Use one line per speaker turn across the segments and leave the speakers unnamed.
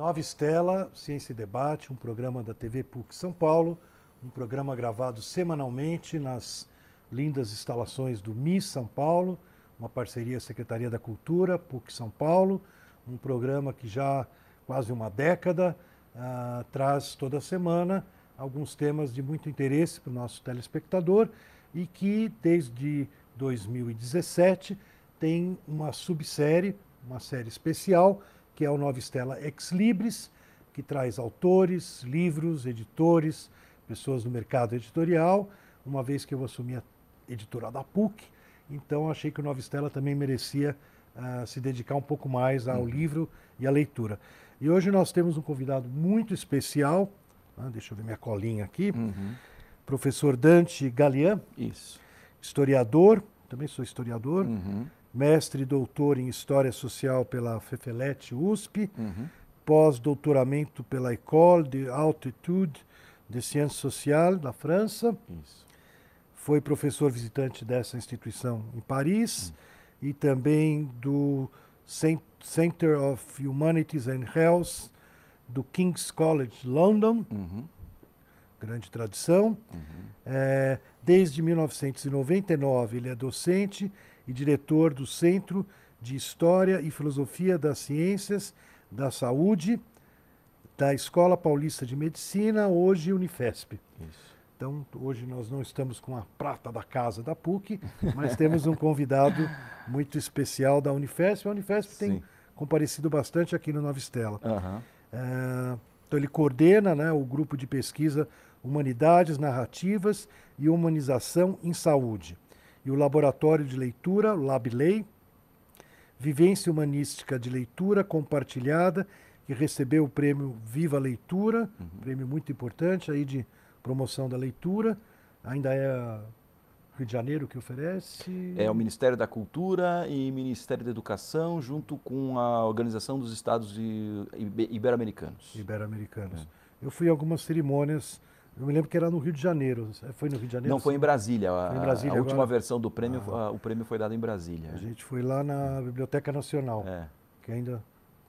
Nova Estela, Ciência e Debate, um programa da TV PUC São Paulo, um programa gravado semanalmente nas lindas instalações do MIS São Paulo, uma parceria Secretaria da Cultura, PUC São Paulo, um programa que já quase uma década uh, traz toda semana alguns temas de muito interesse para o nosso telespectador e que desde 2017 tem uma subsérie, uma série especial, que é o Nova Estela Ex Libris, que traz autores, livros, editores, pessoas do mercado editorial, uma vez que eu assumi a editora da PUC, então achei que o Nova Estela também merecia uh, se dedicar um pouco mais ao uhum. livro e à leitura. E hoje nós temos um convidado muito especial, uh, deixa eu ver minha colinha aqui, uhum. professor Dante Galian,
Isso.
historiador, também sou historiador, uhum. Mestre e doutor em História Social pela FEFELET USP, uhum. pós-doutoramento pela École de Altitude de Sciences Sociales da França.
Isso.
Foi professor visitante dessa instituição em Paris uhum. e também do Center of Humanities and Health do King's College London.
Uhum.
Grande tradição.
Uhum.
É, Desde 1999, ele é docente e diretor do Centro de História e Filosofia das Ciências da Saúde da Escola Paulista de Medicina, hoje Unifesp.
Isso.
Então, hoje nós não estamos com a prata da casa da PUC, mas temos um convidado muito especial da Unifesp. A Unifesp Sim. tem comparecido bastante aqui no Nova Estela.
Uhum.
É, então, ele coordena né, o grupo de pesquisa Humanidades Narrativas e Humanização em Saúde. E o Laboratório de Leitura, o LabLei, Vivência Humanística de Leitura Compartilhada, que recebeu o prêmio Viva Leitura, uhum. prêmio muito importante aí de promoção da leitura. Ainda é Rio de Janeiro que oferece?
É o Ministério da Cultura e Ministério da Educação, junto com a Organização dos Estados Ibero-Americanos.
Ibero-Americanos. É. Eu fui a algumas cerimônias eu me lembro que era no Rio de Janeiro. Foi no Rio de Janeiro?
Não, foi em Brasília.
A, em Brasília,
a última
agora...
versão do prêmio, ah. a, o prêmio foi dado em Brasília.
A gente foi lá na Biblioteca Nacional,
é.
que ainda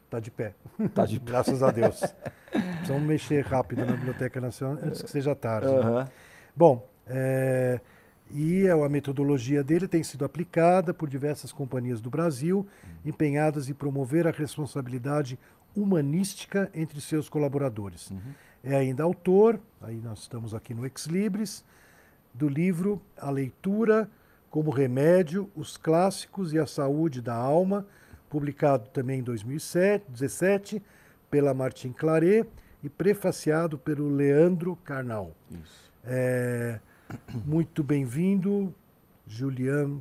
está de pé.
Está de pé.
Graças a Deus. Precisamos mexer rápido na Biblioteca Nacional antes que seja tarde.
Uhum.
Né? Bom, é, e a metodologia dele tem sido aplicada por diversas companhias do Brasil, empenhadas em promover a responsabilidade humanística entre seus colaboradores.
Uhum
é ainda autor, aí nós estamos aqui no Ex Libris, do livro A Leitura como Remédio, os Clássicos e a Saúde da Alma, publicado também em 2017 pela Martin Claret e prefaciado pelo Leandro Carnal. É, muito bem-vindo, Julian,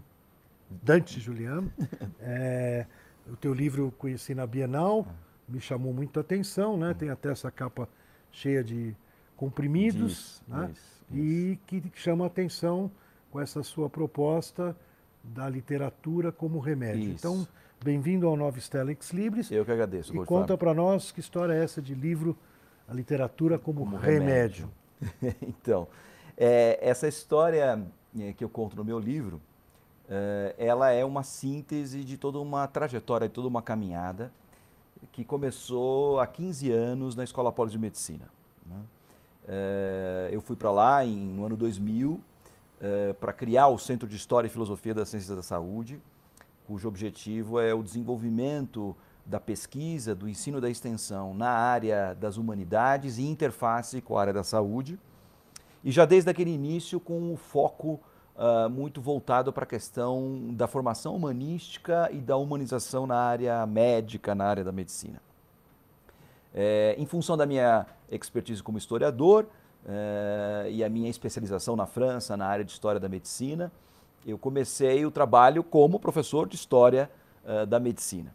Dante Julian. É, o teu livro conheci na Bienal, me chamou muito a atenção, né? Tem até essa capa cheia de comprimidos,
isso,
né?
Isso,
e que chama atenção com essa sua proposta da literatura como remédio. Então, bem-vindo ao Nova Estela Ex Libris.
Eu que agradeço.
E conta para nós que história é essa de livro A Literatura como,
como
Remédio.
remédio. então, é, essa história é, que eu conto no meu livro, é, ela é uma síntese de toda uma trajetória, de toda uma caminhada que começou há 15 anos na Escola Poli de Medicina. Né? É, eu fui para lá em, no ano 2000 é, para criar o Centro de História e Filosofia das Ciências da Saúde, cujo objetivo é o desenvolvimento da pesquisa, do ensino da extensão na área das humanidades e interface com a área da saúde. E já desde aquele início com o foco uh, muito voltado para a questão da formação humanística e da humanização na área médica, na área da medicina. É, em função da minha expertise como historiador é, e a minha especialização na França, na área de história da medicina, eu comecei o trabalho como professor de história uh, da medicina.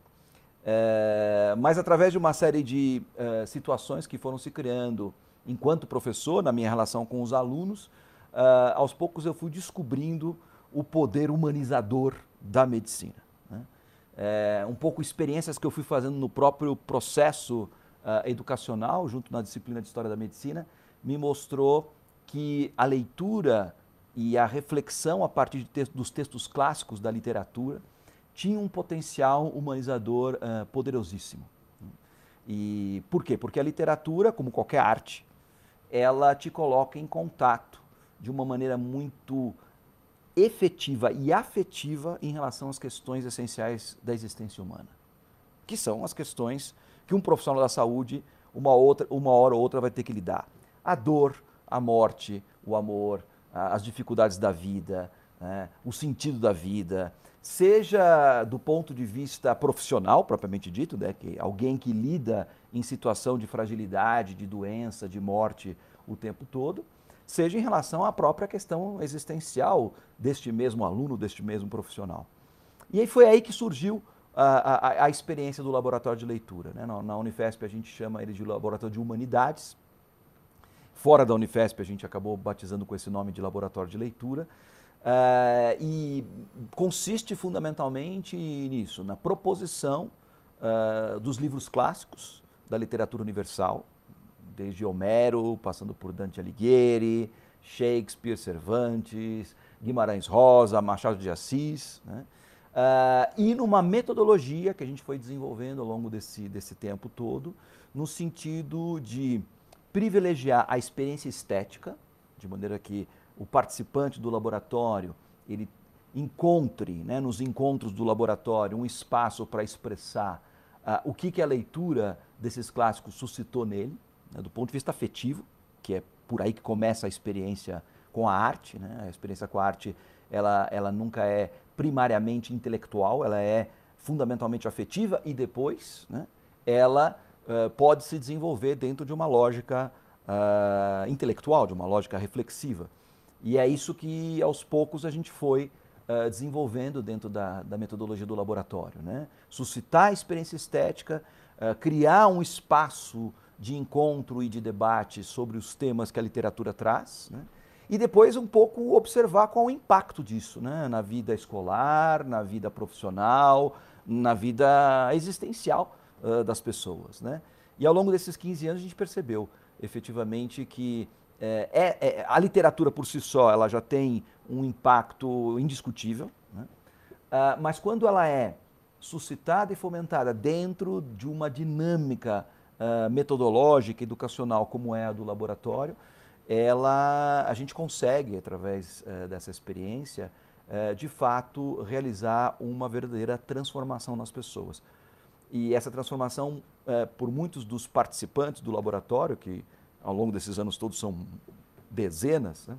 É, mas através de uma série de uh, situações que foram se criando enquanto professor, na minha relação com os alunos, uh, aos poucos eu fui descobrindo o poder humanizador da medicina. Né? É, um pouco experiências que eu fui fazendo no próprio processo uh, educacional, junto na disciplina de História da Medicina, me mostrou que a leitura e a reflexão a partir te dos textos clássicos da literatura tinha um potencial humanizador uh, poderosíssimo. E por quê? Porque a literatura, como qualquer arte, ela te coloca em contato de uma maneira muito efetiva e afetiva em relação às questões essenciais da existência humana, que são as questões que um profissional da saúde, uma, outra, uma hora ou outra, vai ter que lidar. A dor, a morte, o amor, as dificuldades da vida, né, o sentido da vida, seja do ponto de vista profissional, propriamente dito, né, que alguém que lida em situação de fragilidade, de doença, de morte o tempo todo, seja em relação à própria questão existencial deste mesmo aluno, deste mesmo profissional. E aí foi aí que surgiu a, a, a experiência do laboratório de leitura. Né? Na, na Unifesp a gente chama ele de laboratório de humanidades. Fora da Unifesp a gente acabou batizando com esse nome de laboratório de leitura. Uh, e consiste fundamentalmente nisso, na proposição uh, dos livros clássicos da literatura universal, desde Homero, passando por Dante Alighieri, Shakespeare, Cervantes, Guimarães Rosa, Machado de Assis, né? uh, e numa metodologia que a gente foi desenvolvendo ao longo desse, desse tempo todo, no sentido de privilegiar a experiência estética, de maneira que o participante do laboratório ele encontre, né, nos encontros do laboratório, um espaço para expressar uh, o que, que a leitura desses clássicos suscitou nele, né, do ponto de vista afetivo, que é por aí que começa a experiência com a arte. Né? A experiência com a arte ela, ela nunca é primariamente intelectual, ela é fundamentalmente afetiva e depois né, ela uh, pode se desenvolver dentro de uma lógica uh, intelectual, de uma lógica reflexiva. E é isso que, aos poucos, a gente foi uh, desenvolvendo dentro da, da, metodologia do laboratório. Né? Suscitar a experiência estética, uh, criar um espaço de encontro e de debate sobre os temas que a literatura traz, né? e depois um pouco observar qual o impacto disso né? na vida escolar, na vida profissional, na vida existencial uh, das pessoas. Né? E ao longo desses 15 anos a gente percebeu efetivamente que é, é, é, a literatura por si só ela já tem um impacto indiscutível, né? uh, mas quando ela é suscitada e fomentada dentro de uma dinâmica uh, metodológica, educacional como é a do laboratório, ela, a gente consegue, através uh, dessa experiência, de fato realizar uma verdadeira transformação nas pessoas. E essa transformação, por muitos dos participantes do laboratório, que ao longo desses anos todos são dezenas, né,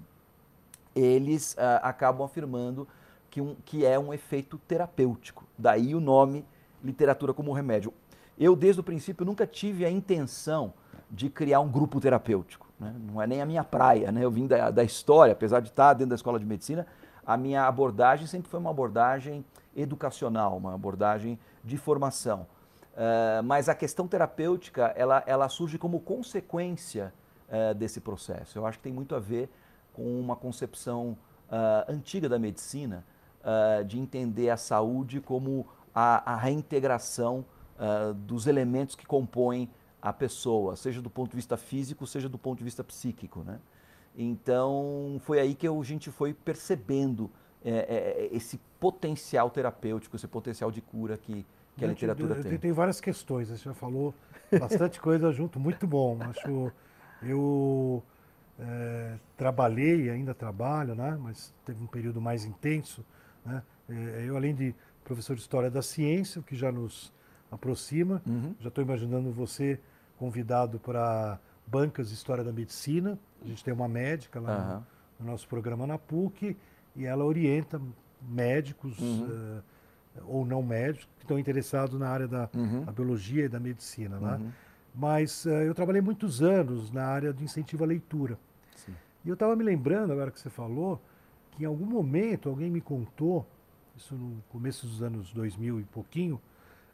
eles uh, acabam afirmando que, um, que é um efeito terapêutico. Daí o nome literatura como remédio. Eu, desde o princípio, nunca tive a intenção de criar um grupo terapêutico. Né? Não é nem a minha praia. Né? Eu vim da, da história, apesar de estar dentro da escola de medicina, a minha abordagem sempre foi uma abordagem educacional, uma abordagem de formação. Uh, mas a questão terapêutica ela, ela surge como consequência uh, desse processo. Eu acho que tem muito a ver com uma concepção uh, antiga da medicina de entender a saúde como a, a reintegração dos elementos que compõem a pessoa, seja do ponto de vista físico, seja do ponto de vista psíquico. Né? Então foi aí que a gente foi percebendo é, é, esse potencial terapêutico, esse potencial de cura que, que a literatura tem.
Tem várias questões, você já falou bastante coisa junto, muito bom. Acho eu é, trabalhei, ainda trabalho, né? mas teve um período mais intenso. Né? É, eu, além de professor de História da Ciência, o que já nos aproxima, uhum. já estou imaginando você convidado para bancas de História da Medicina. A gente tem uma médica lá uhum. no, no, nosso programa na PUC e ela orienta médicos. Uhum. Uh, ou não médicos que estão interessados na área da uhum. biologia e da medicina. Né? Uhum. Mas uh, eu trabalhei muitos anos na área de incentivo à leitura. Sim. E eu estava me lembrando, agora que você falou, que em algum momento alguém me contou, isso no começo dos anos 2000 e pouquinho,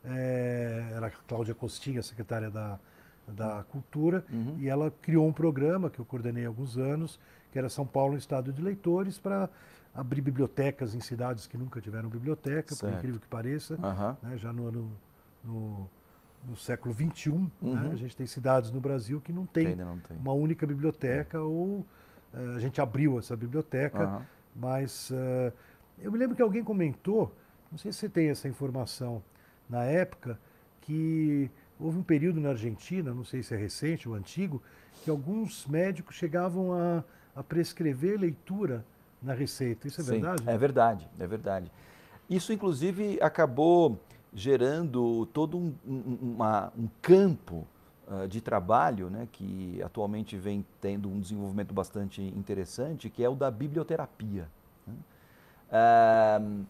é, era a Cláudia Costinha, secretária da, da Cultura, uhum. e ela criou um programa que eu coordenei há alguns anos, que era São Paulo, um Estado de Leitores, para abrir bibliotecas em cidades que nunca tiveram biblioteca, certo. por incrível que pareça, uhum. né, já no ano no, no século XXI, né, uhum. né, a gente tem cidades no Brasil que não tem, não tem. uma única biblioteca é. ou uh, a gente abriu essa biblioteca, uhum. mas uh, eu me lembro que alguém comentou, não sei se você tem essa informação na época, que houve um período na Argentina, não sei se é recente ou antigo, que alguns médicos chegavam a, a prescrever leitura na receita. Isso é
Sim,
verdade?
É verdade, é verdade. Isso, inclusive, acabou gerando todo um, um, uma, um campo uh, de trabalho né, que atualmente vem tendo um desenvolvimento bastante interessante, que é o da biblioterapia. Né? Uh,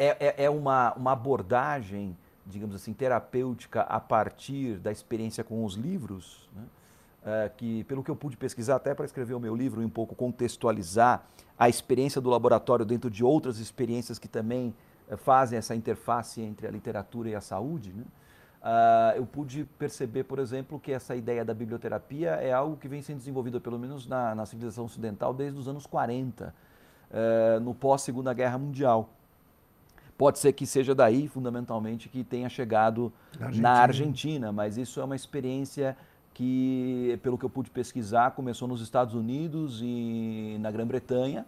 é, é uma, uma abordagem, digamos assim, terapêutica a partir da experiência com os livros, né? uh, que, pelo que eu pude pesquisar, até para escrever o meu livro e um pouco contextualizar a experiência do laboratório dentro de outras experiências que também fazem essa interface entre a literatura e a saúde, né? Uh, eu pude perceber, por exemplo, que essa ideia da biblioterapia é algo que vem sendo desenvolvido, pelo menos na, na civilização ocidental, desde os anos 40, uh, no pós-Segunda Guerra Mundial. Pode ser que seja daí, fundamentalmente, que tenha chegado Argentina. na Argentina, mas isso é uma experiência que, pelo que eu pude pesquisar, começou nos Estados Unidos e na Grã-Bretanha,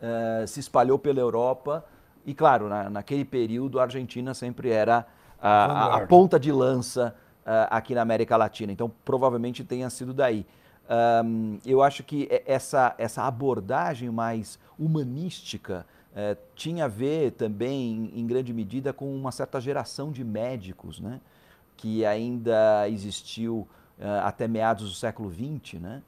uh, se espalhou pela Europa, e claro, na, naquele período a Argentina sempre era a, a, a ponta de lança uh, aqui na América Latina. Então provavelmente tenha sido daí. Um, eu acho que essa, essa abordagem mais humanística uh, tinha a ver também, em, grande medida, com uma certa geração de médicos, né? que ainda existiu uh, até meados do século XX, né?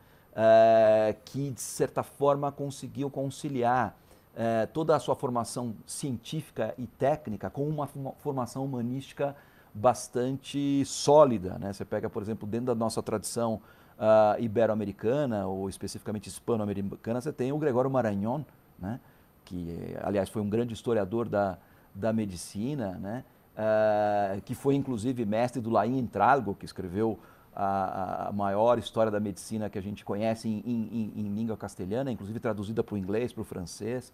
que de certa forma conseguiu conciliar é, toda a sua formação científica e técnica com uma formação humanística bastante sólida. Né? Você pega, por exemplo, dentro da nossa tradição uh, ibero-americana, ou especificamente hispano-americana, você tem o Gregório Maranhon, né? Que, aliás, foi um grande historiador da, da medicina, né? Uh, que foi, inclusive, mestre do Laim Entralgo, que escreveu a, a, maior história da medicina que a gente conhece em, em, em língua castelhana, inclusive traduzida para o inglês, para o francês.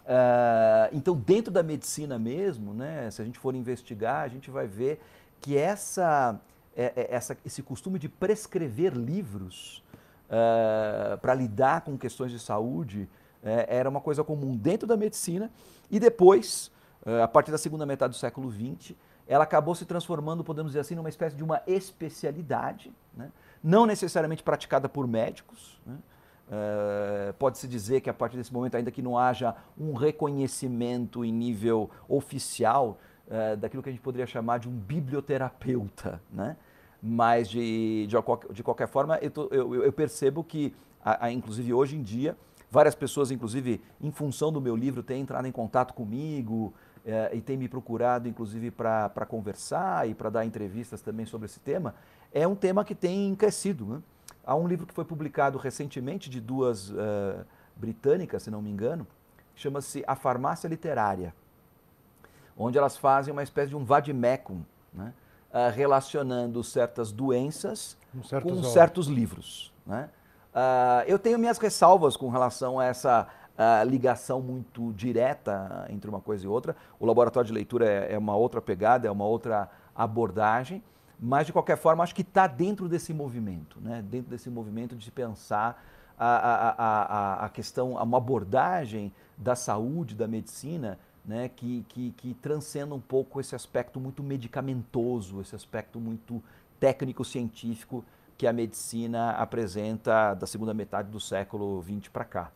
Uh, então, dentro da medicina mesmo, né, se a gente for investigar, a gente vai ver que essa, é, é, essa esse costume de prescrever livros uh, para lidar com questões de saúde uh, era uma coisa comum dentro da medicina e depois, a partir da segunda metade do século XX, ela acabou se transformando, podemos dizer assim, numa espécie de uma especialidade, né? não necessariamente praticada por médicos. Né? Uh, Pode-se dizer que a partir desse momento, ainda que não haja um reconhecimento em nível oficial uh, daquilo que a gente poderia chamar de um biblioterapeuta, né? mas de, de, de qualquer forma, eu, tô, eu, eu, percebo que, a, a, inclusive hoje em dia, várias pessoas, inclusive em função do meu livro, têm entrado em contato comigo uh, e têm me procurado, inclusive, para conversar e para dar entrevistas também sobre esse tema. É um tema que tem crescido. Né? Há um livro que foi publicado recentemente de duas uh, britânicas, se não me engano, chama-se A Farmácia Literária, onde elas fazem uma espécie de um vademecum, né? Uh, relacionando certas doenças um certos com certos livros. Né? Uh, eu tenho minhas ressalvas com relação a essa uh, ligação muito direta entre uma coisa e outra. O laboratório de leitura é, é uma outra pegada, é uma outra abordagem. Mas, de qualquer forma, acho que está dentro desse movimento, né? dentro desse movimento de pensar a, a, a, a questão, uma abordagem da saúde, da medicina, né? que, que, que transcenda um pouco esse aspecto muito medicamentoso, esse aspecto muito técnico-científico que a medicina apresenta da segunda metade do século XX para cá.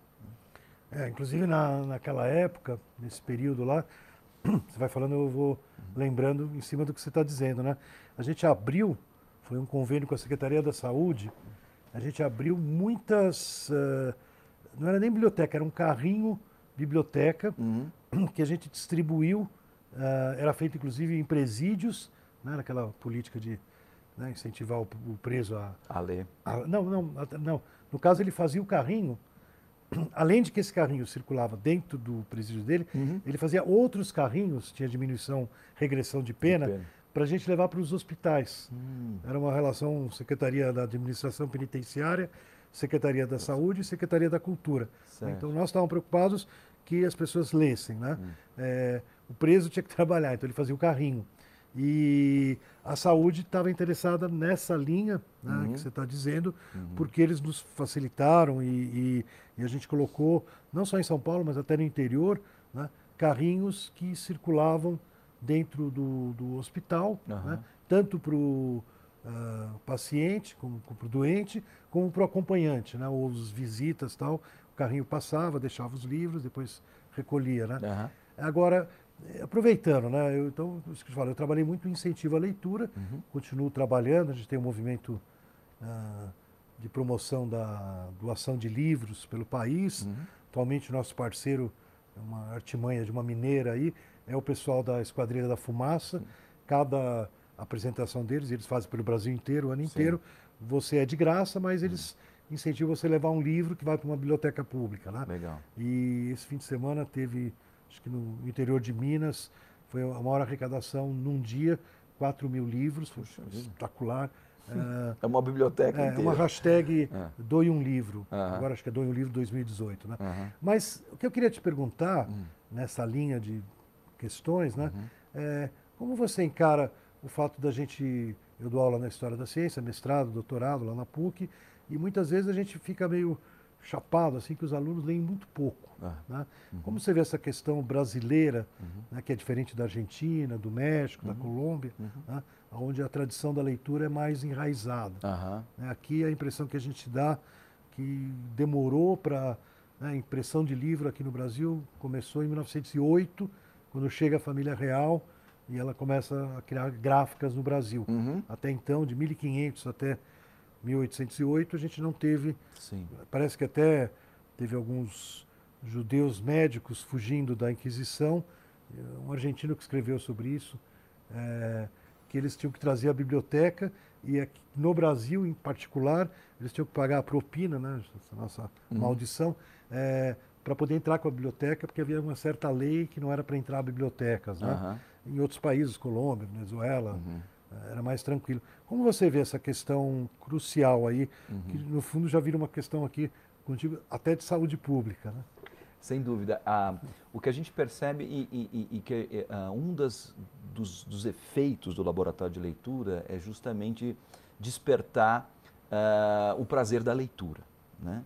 É, inclusive na, naquela época, nesse período lá, você vai falando, eu vou lembrando em cima do que você está dizendo, né? A gente abriu, foi um convênio com a Secretaria da Saúde, a gente abriu muitas, uh, não era nem biblioteca, era um carrinho biblioteca uhum. que a gente distribuiu, uh, era feito inclusive em presídios, né, naquela política de né, incentivar o, o, preso a,
a ler.
A, não, não, não. No caso ele fazia o carrinho além de que esse carrinho circulava dentro do presídio dele, uhum. ele fazia outros carrinhos, tinha diminuição, regressão de pena, pena. para a gente levar para os hospitais. Hum. Era uma relação Secretaria da Administração Penitenciária, Secretaria da Saúde e Secretaria da Cultura. Certo. Então nós estávamos preocupados que as pessoas lessem. Né? Hum. É, o preso tinha que trabalhar, então ele fazia o carrinho. E a saúde estava interessada nessa linha né, uhum. que você está dizendo, uhum. porque eles nos facilitaram e, e, e, a gente colocou, não só em São Paulo, mas até no interior, né, carrinhos que circulavam dentro do, do hospital, uhum. né, tanto para o uh, paciente, como para o doente, como para o acompanhante, né? Ou os visitas tal. O carrinho passava, deixava os livros, depois recolhia, né? Agora, aproveitando, né? Eu, então, isso que eu, falo, eu trabalhei muito em incentivo à leitura, uhum. continuo trabalhando, a gente tem um movimento uh, de promoção da doação de livros pelo país. Uhum. Atualmente, nosso parceiro, uma artimanha de uma mineira aí, é o pessoal da Esquadrilha da Fumaça. Cada apresentação deles, eles fazem pelo Brasil inteiro, o ano Sim. inteiro. Você é de graça, mas eles uhum. incentivam você a levar um livro que vai para uma biblioteca pública. Né?
Legal.
E esse fim de semana teve, acho que no interior de Minas, foi a maior arrecadação num dia, 4 mil livros, foi Puxa espetacular. Vida
é uma biblioteca
é,
inteira.
uma hashtag é. Doe um Livro. Uhum. Agora acho que é Doe um Livro 2018. Né? Uhum. Mas o que eu queria te perguntar, uhum. nessa linha de questões, né, uhum. é como você encara o fato da gente... Eu dou aula na História da Ciência, mestrado, doutorado lá na PUC, e muitas vezes a gente fica meio chapado, assim, que os alunos leem muito pouco. Ah. Né? Uhum. Como você vê essa questão brasileira, uhum. né, que é diferente da Argentina, do México, uhum. da Colômbia, uhum. né, onde a tradição da leitura é mais enraizada. Né, aqui a impressão que a gente dá que demorou para... Né, a impressão de livro aqui no Brasil começou em 1908, quando chega a família real e ela começa a criar gráficas no Brasil. Uhum. Até então, de 1500 até 1808, a gente não teve. Sim. Parece que até teve alguns judeus médicos fugindo da Inquisição. Um argentino que escreveu sobre isso, é, que eles tinham que trazer a biblioteca e aqui, no Brasil, em particular, eles tinham que pagar a propina, né, essa nossa uhum. maldição, é, para poder entrar com a biblioteca, porque havia uma certa lei que não era para entrar bibliotecas. Né? Uhum. Em outros países, Colômbia, Venezuela, uhum. Era mais tranquilo. Como você vê essa questão crucial aí, uhum. que no fundo já vira uma questão aqui contigo, até de saúde pública, né?
Sem dúvida. Ah, o que a gente percebe e, e, e que ah, um das, dos, dos, efeitos do laboratório de leitura é justamente despertar ah, o prazer da leitura. Né?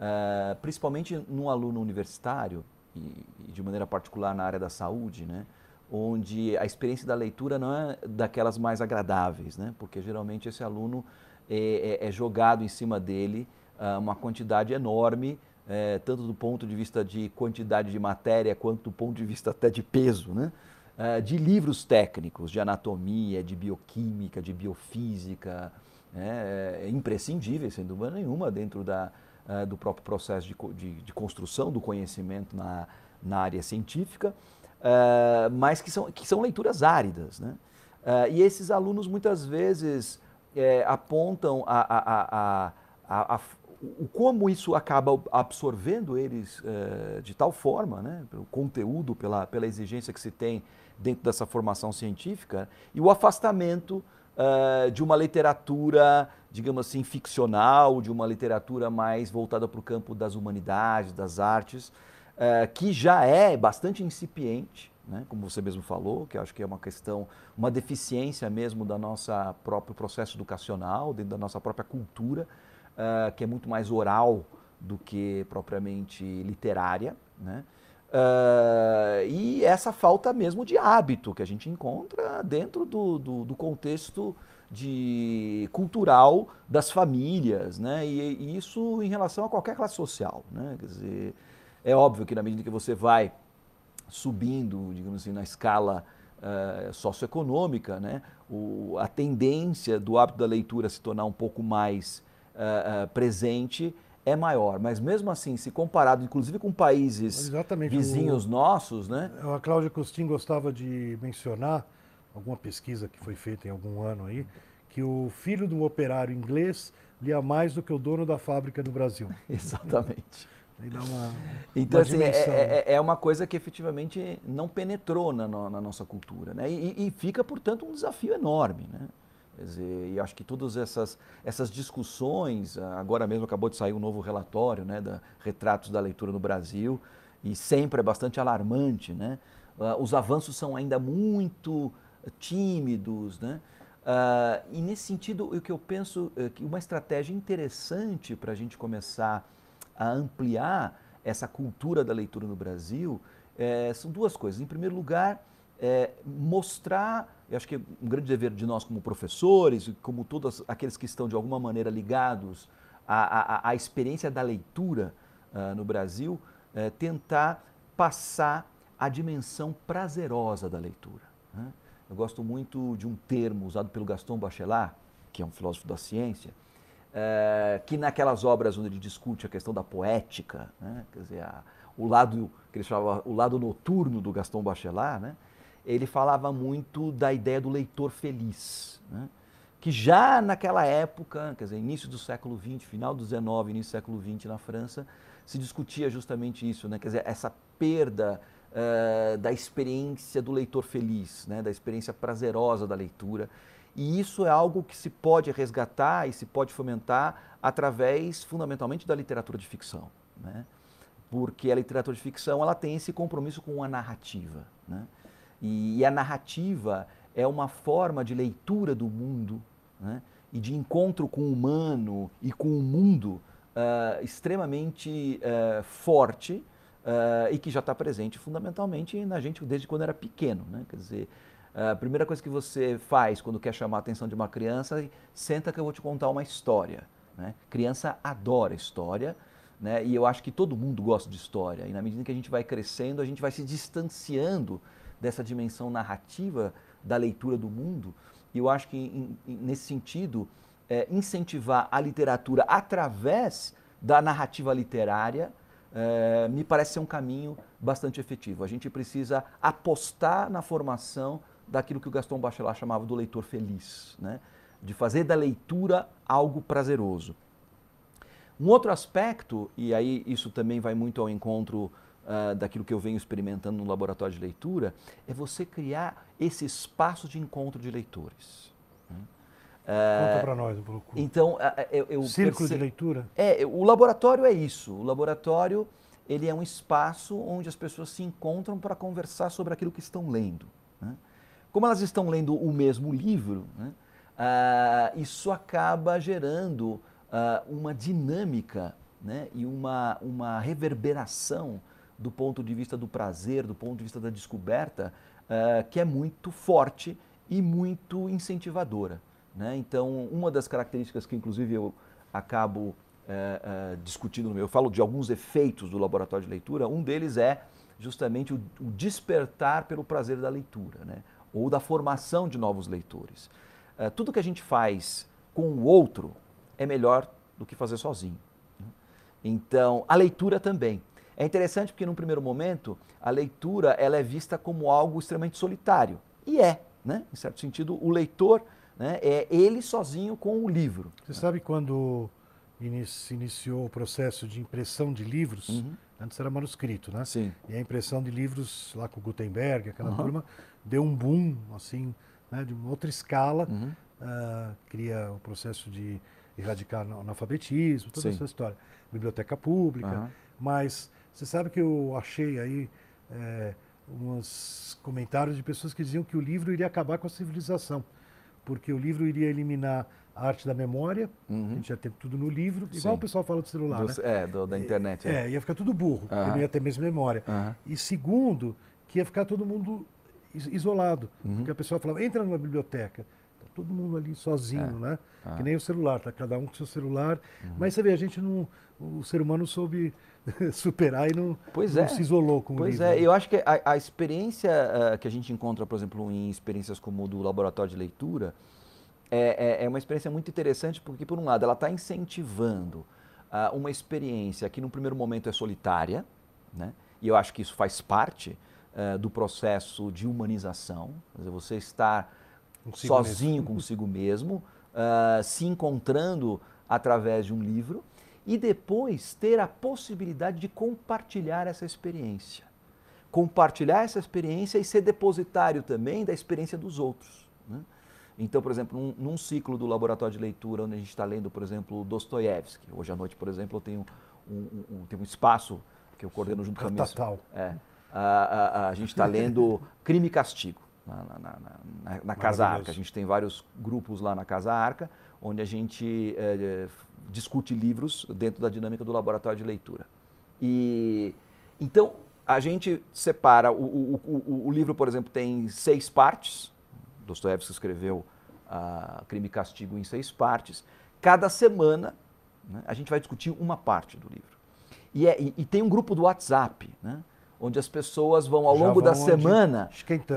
Ah, principalmente num aluno universitário, e, e, de maneira particular na área da saúde, né? Onde a experiência da leitura não é daquelas mais agradáveis, né? porque geralmente esse aluno é, é, é jogado em cima dele uh, uma quantidade enorme, é, tanto do ponto de vista de quantidade de matéria, quanto do ponto de vista até de peso, né? Uh, de livros técnicos, de anatomia, de bioquímica, de biofísica, né? é, imprescindíveis, sem dúvida nenhuma, dentro da, uh, do próprio processo de, de, de construção do conhecimento na, na área científica. Uh, mas que são, que são leituras áridas. Né? Uh, e esses alunos muitas vezes é, apontam a, a, a, o como isso acaba absorvendo eles uh, de tal forma, né? pelo conteúdo, pela, pela exigência que se tem dentro dessa formação científica, e o afastamento de uma literatura, digamos assim, ficcional, de uma literatura mais voltada para o campo das humanidades, das artes, é, que já é bastante incipiente, né, como você mesmo falou, que acho que é uma questão, uma deficiência mesmo da nossa próprio processo educacional, dentro da nossa própria cultura, uh, que é muito mais oral do que propriamente literária, né? Uh, e essa falta mesmo de hábito que a gente encontra dentro do, do, do contexto de cultural das famílias, né? E, e, isso em relação a qualquer classe social, né? Quer dizer, é óbvio que na medida que você vai subindo, digamos assim, na escala uh, socioeconômica, né, o, a tendência do hábito da leitura se tornar um pouco mais uh, uh, presente é maior. Mas mesmo assim, se comparado inclusive com países Exatamente. vizinhos o, nossos, né?
A Cláudia Costin gostava de mencionar alguma pesquisa que foi feita em algum ano aí, que o filho do operário inglês lia mais do que o dono da fábrica no Brasil.
Exatamente.
Uma,
então, uma assim, é, é, é, uma coisa que efetivamente não penetrou na, na nossa cultura. Né? E, e, fica, portanto, um desafio enorme. Né? Quer dizer, e acho que todas essas, essas discussões, agora mesmo acabou de sair um novo relatório né, da Retratos da Leitura no Brasil, e sempre é bastante alarmante. Né? Uh, os avanços são ainda muito tímidos. Né? Uh, e nesse sentido, o que eu penso é que uma estratégia interessante para a gente começar a ampliar essa cultura da leitura no Brasil é, são duas coisas. Em primeiro lugar, é, mostrar eu acho que é um grande dever de nós como professores, como todos aqueles que estão de alguma maneira ligados à, à, à experiência da leitura uh, no Brasil, uh, tentar passar a dimensão prazerosa da leitura. Né? Eu gosto muito de um termo usado pelo Gaston Bachelard, que é um filósofo da ciência, uh, que naquelas obras onde ele discute a questão da poética, né? quer dizer, a, o lado que ele chamava o lado noturno do Gaston Bachelard, né? ele falava muito da ideia do leitor feliz, né? que já naquela época, quer dizer, início do século XX, final do XIX, início do século XX na França, se discutia justamente isso, né? quer dizer, essa perda uh, da experiência do leitor feliz, né? da experiência prazerosa da leitura. E isso é algo que se pode resgatar e se pode fomentar através, fundamentalmente, da literatura de ficção. Né? Porque a literatura de ficção ela tem esse compromisso com a narrativa. Né? E, e a narrativa é uma forma de leitura do mundo né? e de encontro com o humano e com o mundo uh, extremamente uh, forte uh, e que já está presente fundamentalmente na gente desde quando era pequeno. Né? Quer dizer, a primeira coisa que você faz quando quer chamar a atenção de uma criança é senta que eu vou te contar uma história. Né? Criança adora história. Né? E eu acho que todo mundo gosta de história. E na medida que a gente vai crescendo, a gente vai se distanciando dessa dimensão narrativa da leitura do mundo. E eu acho que, nesse sentido, é, incentivar a literatura através da narrativa literária é, me parece ser um caminho bastante efetivo. A gente precisa apostar na formação daquilo que o Gaston Bachelard chamava do leitor feliz, né? de fazer da leitura algo prazeroso. Um outro aspecto, e aí isso também vai muito ao encontro uh, daquilo que eu venho experimentando no laboratório de leitura, é você criar esse espaço de encontro de leitores.
Né? Conta uh, para nós um pouco.
Então, uh, eu, eu
Círculo perce... de leitura?
É, o laboratório é isso. O laboratório ele é um espaço onde as pessoas se encontram para conversar sobre aquilo que estão lendo. Né? Como elas estão lendo o mesmo livro, né? uh, isso acaba gerando uh, uma dinâmica né? e uma, uma reverberação do ponto de vista do prazer, do ponto de vista da descoberta, uh, que é muito forte e muito incentivadora. Né? Então, uma das características que, inclusive, eu acabo discutindo no meu, eu falo de alguns efeitos do laboratório de leitura, um deles é justamente o, o despertar pelo prazer da leitura, né? Ou da formação de novos leitores. tudo que a gente faz com o outro é melhor do que fazer sozinho. Né? Então, a leitura também. É interessante porque, num primeiro momento, a leitura ela é vista como algo extremamente solitário. E é, né? em certo sentido, o leitor né, é ele sozinho com o livro.
Você sabe quando se iniciou o processo de impressão de livros? Uhum. Antes era manuscrito, né?
Sim.
E a impressão de livros lá com Gutenberg, aquela uhum. turma, deu um boom, assim, né, de uma outra escala. Uhum. Uh, cria o processo de erradicar o analfabetismo, toda Sim. essa história. Biblioteca pública. Mas você sabe que eu achei aí é, uns comentários de pessoas que diziam que o livro iria acabar com a civilização, porque o livro iria eliminar a arte da memória, uhum. a gente já tem tudo no livro, igual Sim. o pessoal fala do celular, do,
né? É, do, da internet. É.
é, ia ficar tudo burro, uhum. não ia ter mesmo memória. Uhum. E segundo, que ia ficar todo mundo isolado, uhum. porque a pessoa falava, entra numa biblioteca, tá todo mundo ali sozinho, é. né? Que nem o celular, tá cada um com seu celular. Uhum. Mas você vê, a gente não, o ser humano soube superar e não, não
é.
se isolou com
pois
o
livro. Pois é, eu acho que a, a experiência uh, que a gente encontra, por exemplo, em experiências como o do laboratório de leitura, é, é, é uma experiência muito interessante porque, por um lado, ela está incentivando uh, uma experiência que, no primeiro momento, é solitária, né? e eu acho que isso faz parte uh, do processo de humanização, quer dizer, você estar consigo sozinho mesmo. consigo mesmo, se encontrando através de um livro e depois ter a possibilidade de compartilhar essa experiência. Compartilhar essa experiência e ser depositário também da experiência dos outros. Né? Então, por exemplo, num, num, ciclo do laboratório de leitura, onde a gente está lendo, por exemplo, Dostoiévski. Hoje à noite, por exemplo, eu tenho um, um, um, tenho um espaço que eu coordeno junto com a minha... É, a, a, a, gente está lendo Crime e Castigo, na, na, na, na Casa Arca. A gente tem vários grupos lá na Casa Arca, onde a gente é, discute livros dentro da dinâmica do laboratório de leitura. E então a gente separa o, o, o, o livro, por exemplo, tem seis partes, Dostoiévski escreveu a Crime e Castigo em seis partes. Cada semana né, a gente vai discutir uma parte do livro. E, é, e, e tem um grupo do WhatsApp, né, onde as pessoas vão ao Já longo da semana.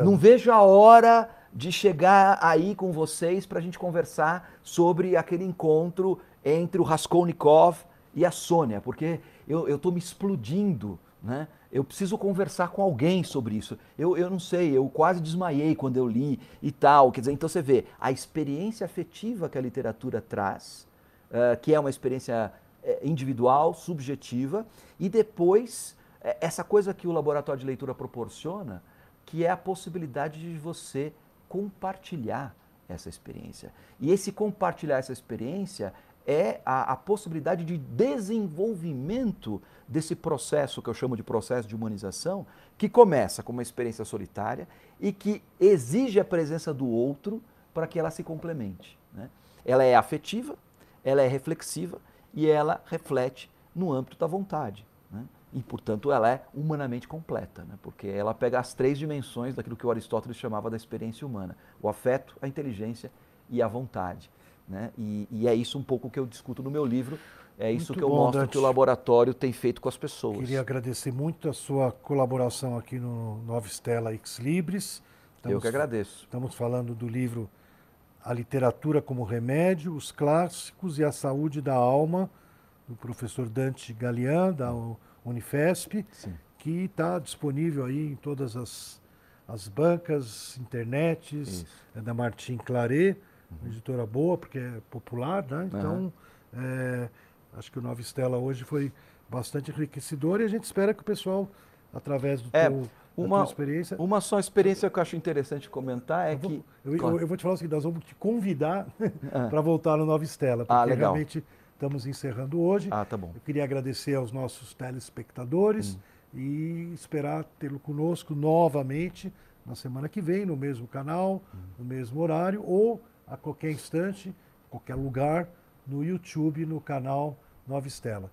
Não vejo a hora de chegar aí com vocês para a gente conversar sobre aquele encontro entre o Raskolnikov e a Sônia, porque eu estou me explodindo, né? Eu preciso conversar com alguém sobre isso. Eu, eu não sei, eu quase desmaiei quando eu li e tal. Quer dizer, então você vê a experiência afetiva que a literatura traz, uh, que é uma experiência eh, individual, subjetiva, e depois eh, essa coisa que o laboratório de leitura proporciona, que é a possibilidade de você compartilhar essa experiência. E esse compartilhar essa experiência é a, a, possibilidade de desenvolvimento desse processo que eu chamo de processo de humanização, que começa com uma experiência solitária e que exige a presença do outro para que ela se complemente. Né? Ela é afetiva, ela é reflexiva e ela reflete no âmbito da vontade. Né? E, portanto, ela é humanamente completa, né? porque ela pega as três dimensões daquilo que Aristóteles chamava da experiência humana: o afeto, a inteligência e a vontade. Né? E, e, é isso um pouco que eu discuto no meu livro, é isso muito que eu bom, mostro Dante. que o laboratório tem feito com as pessoas.
Queria agradecer muito a sua colaboração aqui no Nova Stella X Libris.
Estamos, eu que agradeço.
Estamos falando do livro A Literatura como Remédio, os Clássicos e a Saúde da Alma, do professor Dante Galian, da Unifesp, Sim. que está disponível aí em todas as, as bancas, internets, é da Martim Claret uma editora boa, porque é popular, né? Então, é, acho que o Nova Estela hoje foi bastante enriquecedor e a gente espera que o pessoal, através do
é, teu, uma, experiência... Uma só experiência que eu acho interessante comentar é
eu
vou,
que... Eu, eu, eu, vou te falar o seguinte, nós vamos te convidar ah. para voltar no Nova Estela,
porque ah, legal.
realmente estamos encerrando hoje.
Ah, tá bom.
Eu queria agradecer aos nossos telespectadores hum. e esperar tê-lo conosco novamente na semana que vem, no mesmo canal, hum. no mesmo horário, ou a qualquer instante, qualquer lugar, no YouTube, no canal Nova Estela.